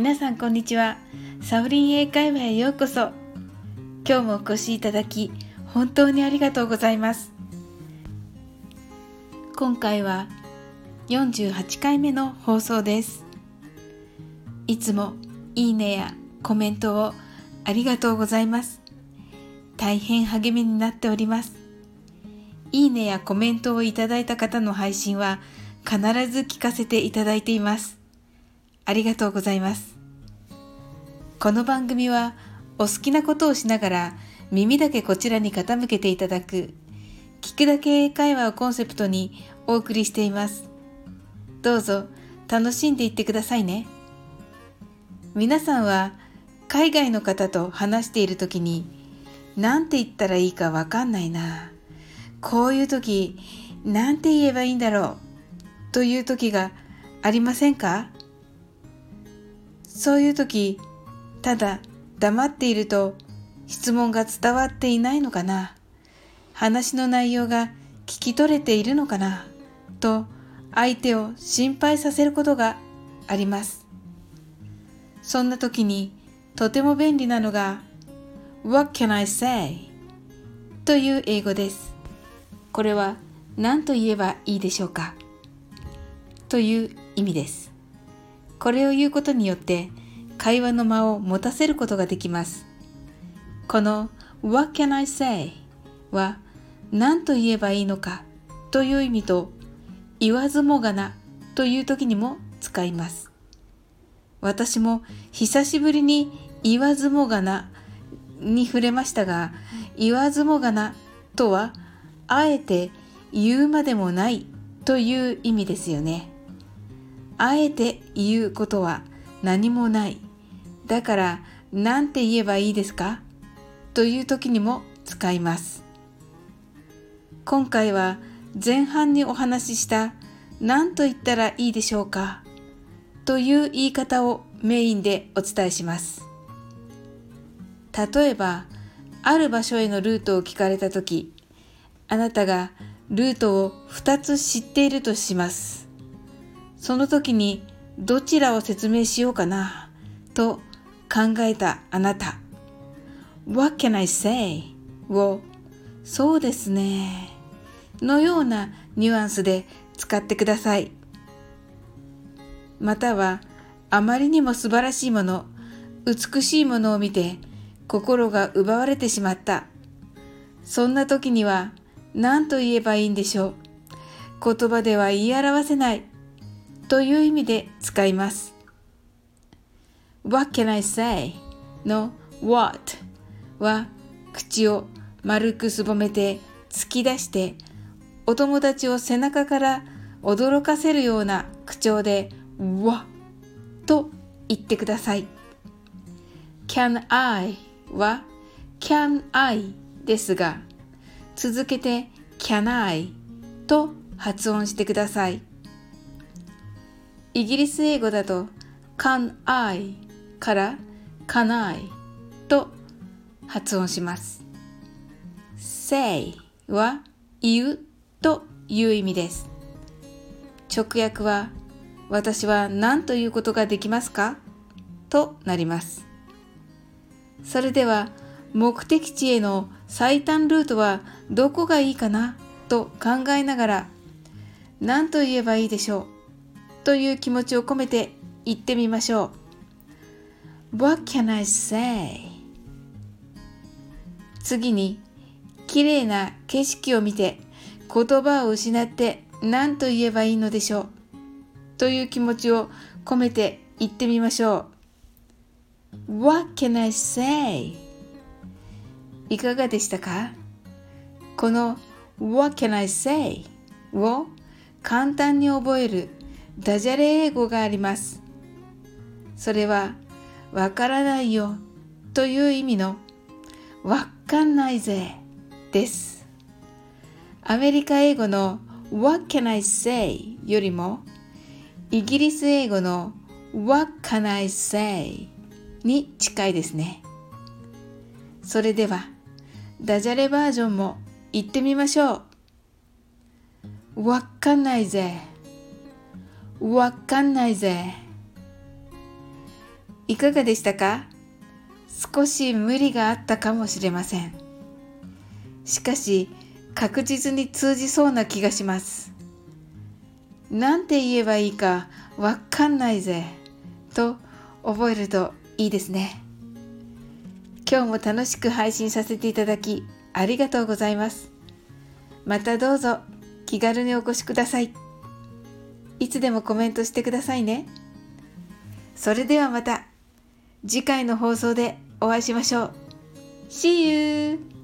皆さんこんにちは。サウリン英会話へようこそ。今日もお越しいただき、本当にありがとうございます。今回は48回目の放送です。いつもいいねやコメントをありがとうございます。大変励みになっております。いいねやコメントをいただいた方の配信は必ず聞かせていただいています。ありがとうございます。この番組はお好きなことをしながら耳だけこちらに傾けていただく聞くだけ英会話をコンセプトにお送りしています。どうぞ楽しんでいってくださいね。皆さんは海外の方と話している時に何て言ったらいいかわかんないな。こういう時何て言えばいいんだろうという時がありませんか？そういう時ただ黙っていると質問が伝わっていないのかな？話の内容が聞き取れているのかな？と相手を心配させることがあります。そんな時にとても便利なのが What can I say? という英語です。これは何と言えばいいでしょうか？という意味です。これを言うことによって会話の間を持たせることができます。この What can I say? は何と言えばいいのかという意味と言わずもがなという時にも使います。私も久しぶりに言わずもがなに触れましたが言わずもがなとはあえて言うまでもないという意味ですよね。あえて言うことは何もない。だから何て言えばいいですか？という時にも使います。今回は前半にお話しした何と言ったらいいでしょうか？という言い方をメインでお伝えします。例えば、ある場所へのルートを聞かれた時、あなたがルートを2つ知っているとします。その時にどちらを説明しようかなと考えたあなた。What can I say? をそうですねのようなニュアンスで使ってください。またはあまりにも素晴らしいもの、美しいものを見て心が奪われてしまった。そんな時には何と言えばいいんでしょう。言葉では言い表せないという意味で使います。What can I say? の What は口を丸くすぼめて突き出してお友達を背中から驚かせるような口調で What と言ってください。Can I? は Can I ですが続けて Can I と発音してください。イギリス英語だと can I から can I と発音します。say は言うという意味です。直訳は私は何ということができますか？となります。それでは目的地への最短ルートはどこがいいかな？と考えながら何と言えばいいでしょう？という気持ちを込めて言ってみましょう。What can I say? 次に、綺麗な景色を見て言葉を失って何と言えばいいのでしょうという気持ちを込めて言ってみましょう。What can I say? いかがでしたか？この What can I say? を簡単に覚えるダジャレ英語があります。それは、わからないよという意味のわかんないぜです。アメリカ英語の What can I say よりもイギリス英語の What can I say に近いですね。それではダジャレバージョンも言ってみましょう。わかんないぜ。わかんないぜ。いかがでしたか？少し無理があったかもしれません。しかし確実に通じそうな気がします。なんて言えばいいかわかんないぜと覚えるといいですね。今日も楽しく配信させていただきありがとうございます。またどうぞ気軽にお越しください。いつでもコメントしてくださいね。それではまた次回の放送でお会いしましょう。See you!